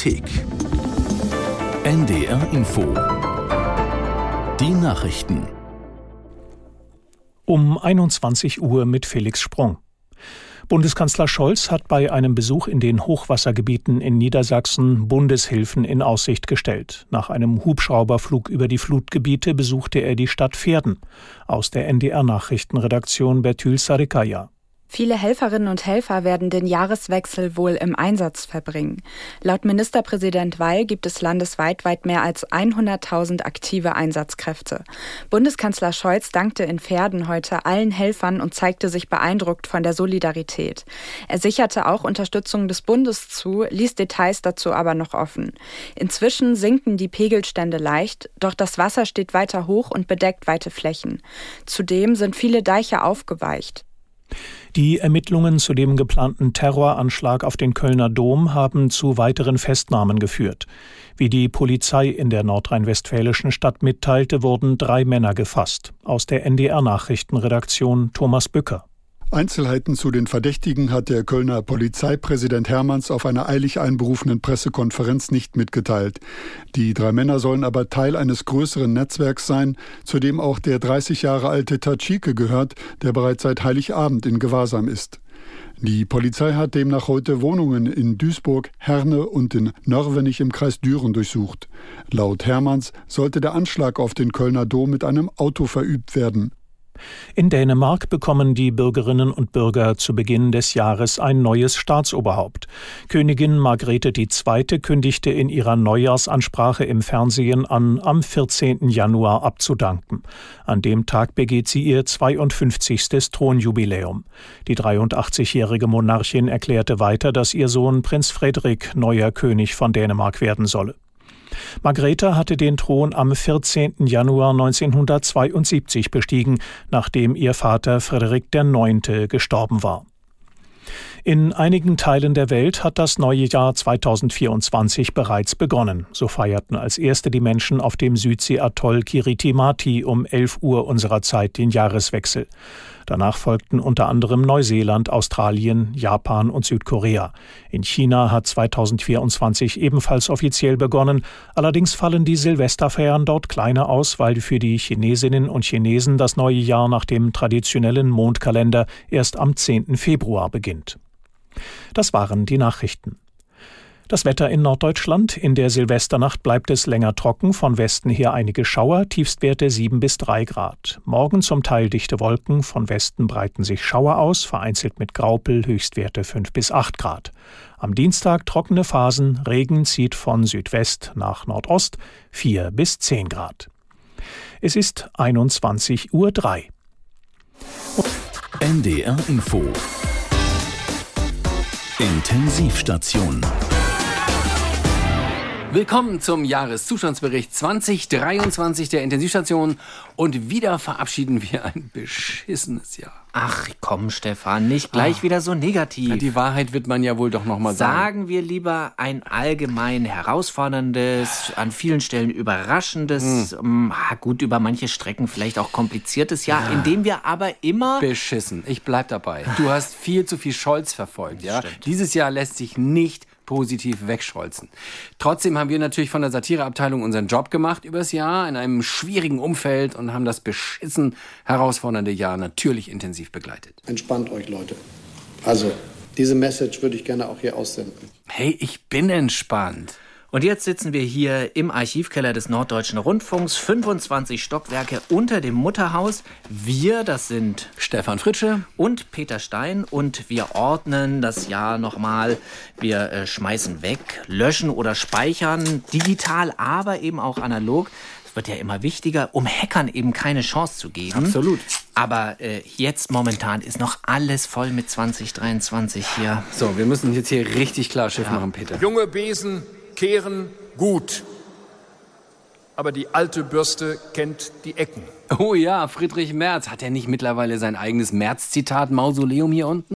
Apothek. NDR Info. Die Nachrichten. Um 21 Uhr mit Felix Sprung. Bundeskanzler Scholz hat bei einem Besuch in den Hochwassergebieten in Niedersachsen Bundeshilfen in Aussicht gestellt. Nach einem Hubschrauberflug über die Flutgebiete besuchte er die Stadt Pferden. Aus der NDR Nachrichtenredaktion Bertül Sarikaya. Viele Helferinnen und Helfer werden den Jahreswechsel wohl im Einsatz verbringen. Laut Ministerpräsident Weil gibt es landesweit weit mehr als 100.000 aktive Einsatzkräfte. Bundeskanzler Scholz dankte in Pferden heute allen Helfern und zeigte sich beeindruckt von der Solidarität. Er sicherte auch Unterstützung des Bundes zu, ließ Details dazu aber noch offen. Inzwischen sinken die Pegelstände leicht, doch das Wasser steht weiter hoch und bedeckt weite Flächen. Zudem sind viele Deiche aufgeweicht. Die Ermittlungen zu dem geplanten Terroranschlag auf den Kölner Dom haben zu weiteren Festnahmen geführt. Wie die Polizei in der nordrhein-westfälischen Stadt mitteilte, wurden drei Männer gefasst. Aus der NDR Nachrichtenredaktion Thomas Bücker. Einzelheiten zu den Verdächtigen hat der Kölner Polizeipräsident Hermanns auf einer eilig einberufenen Pressekonferenz nicht mitgeteilt. Die drei Männer sollen aber Teil eines größeren Netzwerks sein, zu dem auch der 30 Jahre alte Tatschike gehört, der bereits seit Heiligabend in Gewahrsam ist. Die Polizei hat demnach heute Wohnungen in Duisburg, Herne und in Nörvenich im Kreis Düren durchsucht. Laut Hermanns sollte der Anschlag auf den Kölner Dom mit einem Auto verübt werden. In Dänemark bekommen die Bürgerinnen und Bürger zu Beginn des Jahres ein neues Staatsoberhaupt. Königin Margrethe II. kündigte in ihrer Neujahrsansprache im Fernsehen an, am 14. Januar abzudanken. An dem Tag begeht sie ihr 52. Thronjubiläum. Die 83-jährige Monarchin erklärte weiter, dass ihr Sohn Prinz Frederik neuer König von Dänemark werden solle. Margrethe hatte den Thron am 14. Januar 1972 bestiegen, nachdem ihr Vater Frederik IX. gestorben war. In einigen Teilen der Welt hat das neue Jahr 2024 bereits begonnen. So feierten als erste die Menschen auf dem Südsee-Atoll Kiritimati um 11 Uhr unserer Zeit den Jahreswechsel. Danach folgten unter anderem Neuseeland, Australien, Japan und Südkorea. In China hat 2024 ebenfalls offiziell begonnen. Allerdings fallen die Silvesterfeiern dort kleiner aus, weil für die Chinesinnen und Chinesen das neue Jahr nach dem traditionellen Mondkalender erst am 10. Februar beginnt. Das waren die Nachrichten. Das Wetter in Norddeutschland. In der Silvesternacht bleibt es länger trocken, von Westen her einige Schauer, Tiefstwerte 7 bis 3 Grad. Morgen zum Teil dichte Wolken, von Westen breiten sich Schauer aus, vereinzelt mit Graupel, Höchstwerte 5 bis 8 Grad. Am Dienstag trockene Phasen, Regen zieht von Südwest nach Nordost, 4 bis 10 Grad. Es ist 21.03 Uhr. NDR Info Intensivstation. Willkommen zum Jahreszustandsbericht 2023 der Intensivstation und wieder verabschieden wir ein beschissenes Jahr. Ach komm, Stefan, nicht gleich Ach, wieder so negativ. Die Wahrheit wird man ja wohl doch noch mal sagen. Sagen wir lieber ein allgemein herausforderndes, an vielen Stellen überraschendes, hm. gut über manche Strecken vielleicht auch kompliziertes Jahr, ja. in dem wir aber immer beschissen. Ich bleib dabei. Du hast viel zu viel Scholz verfolgt, ja? Dieses Jahr lässt sich nicht positiv wegscholzen. Trotzdem haben wir natürlich von der Satireabteilung unseren Job gemacht übers Jahr in einem schwierigen Umfeld und haben das beschissen herausfordernde Jahr natürlich intensiv begleitet. Entspannt euch, Leute. Also, diese Message würde ich gerne auch hier aussenden. Hey, ich bin entspannt. Und jetzt sitzen wir hier im Archivkeller des Norddeutschen Rundfunks, 25 Stockwerke unter dem Mutterhaus. Wir, das sind Stefan Fritsche und Peter Stein und wir ordnen das Jahr nochmal. Wir äh, schmeißen weg, löschen oder speichern, digital, aber eben auch analog. Es wird ja immer wichtiger, um Hackern eben keine Chance zu geben. Absolut. Aber äh, jetzt momentan ist noch alles voll mit 2023 hier. So, wir müssen jetzt hier richtig klar Schiff ja. machen, Peter. Junge Besen kehren gut. Aber die alte Bürste kennt die Ecken. Oh ja, Friedrich Merz. Hat er nicht mittlerweile sein eigenes Merz-Zitat-Mausoleum hier unten?